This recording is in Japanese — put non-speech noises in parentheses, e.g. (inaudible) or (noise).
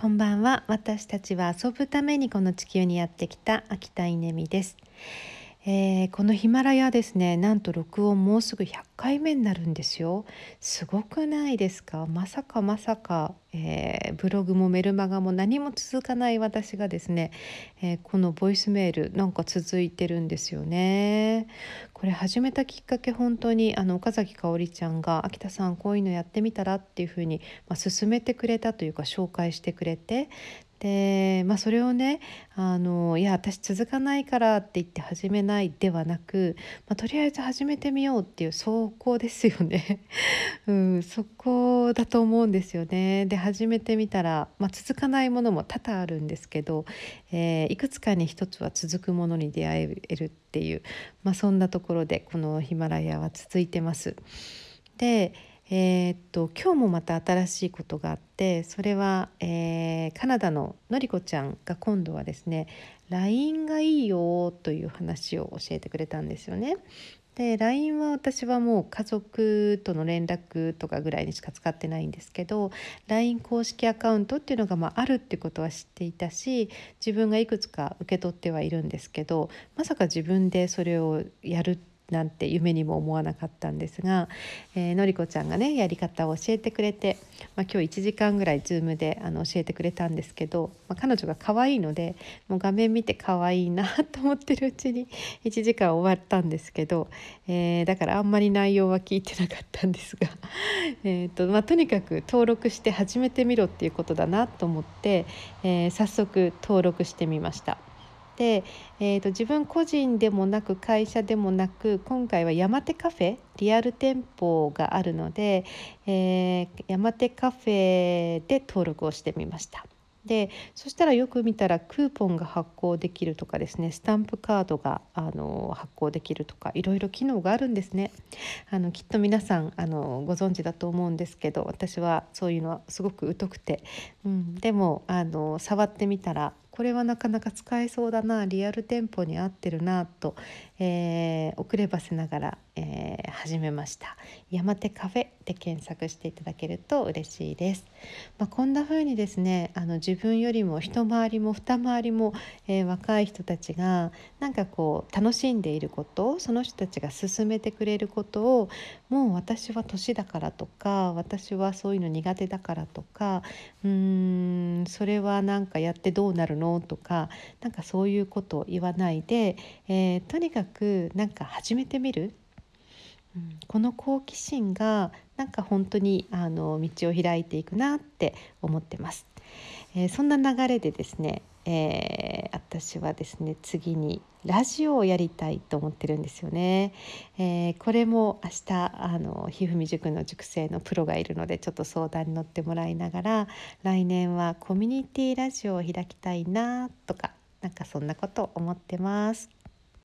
こんばんは。私たちは遊ぶためにこの地球にやってきた秋田稲美です。えー、このヒマラヤですねなんと録音もうすぐ100回目になるんですよすごくないですか？まさかまさか、えー、ブログもメルマガも何も続かない私がですね、えー、このボイスメールなんか続いてるんですよねこれ始めたきっかけ本当にあの岡崎香織ちゃんが「秋田さんこういうのやってみたら?」っていうふうに、まあ、勧めてくれたというか紹介してくれてで、まあ、それをねあのいや私続かないからって言って始めないではなく、まあ、とりあえず始めてみようっていうそこですよね、(laughs) うん、そこだと思うんですよね。で始めてみたら、まあ、続かないものも多々あるんですけど、えー、いくつかに一つは続くものに出会えるっていう、まあ、そんなところでこのヒマラヤは続いてます。でえー、っと今日もまた新しいことがあってそれは、えー、カナダののりこちゃんが今度はですね LINE がいいよという話を教えてくれたんですよね。で LINE は私はもう家族との連絡とかぐらいにしか使ってないんですけど LINE 公式アカウントっていうのがまああるってことは知っていたし自分がいくつか受け取ってはいるんですけどまさか自分でそれをやるってなんて夢にも思わなかったんですが、えー、のりこちゃんがねやり方を教えてくれて、まあ、今日1時間ぐらい Zoom であの教えてくれたんですけど、まあ、彼女が可愛いのでもう画面見て可愛いなと思ってるうちに1時間終わったんですけど、えー、だからあんまり内容は聞いてなかったんですが (laughs) えと、まあ、とにかく登録して始めてみろっていうことだなと思って、えー、早速登録してみました。で、えーと、自分個人でもなく会社でもなく今回は山手カフェリアル店舗があるので、えー、山手カフェで登録をしてみました。でそしたらよく見たらクーポンが発行できるとかですねスタンプカードがあの発行できるとかいろいろ機能があるんですねあのきっと皆さんあのご存知だと思うんですけど私はそういうのはすごく疎くて、うん、でもあの触ってみたらこれはなかなか使えそうだなリアル店舗に合ってるなと、えー、遅ればせながら、えー、始めました。山手カフェで検索していただけると嬉しいです、まあ、こんな風にですねあの自分よりも一回りも二回りも、えー、若い人たちがなんかこう楽しんでいることその人たちが進めてくれることをもう私は年だからとか私はそういうの苦手だからとかうーんそれはなんかやってどうなるののとかなんかそういうことを言わないで、えー、とにかくくなんか始めてみる、うん、この好奇心がなんか本当にあの道を開いていくなって思ってます。えー、そんな流れでですね、えー、私はですね次にラジオをやりたいと思ってるんですよね。えー、これも明日あのひふみ塾の塾生のプロがいるのでちょっと相談に乗ってもらいながら来年はコミュニティラジオを開きたいなとかなんかそんなこと思ってます。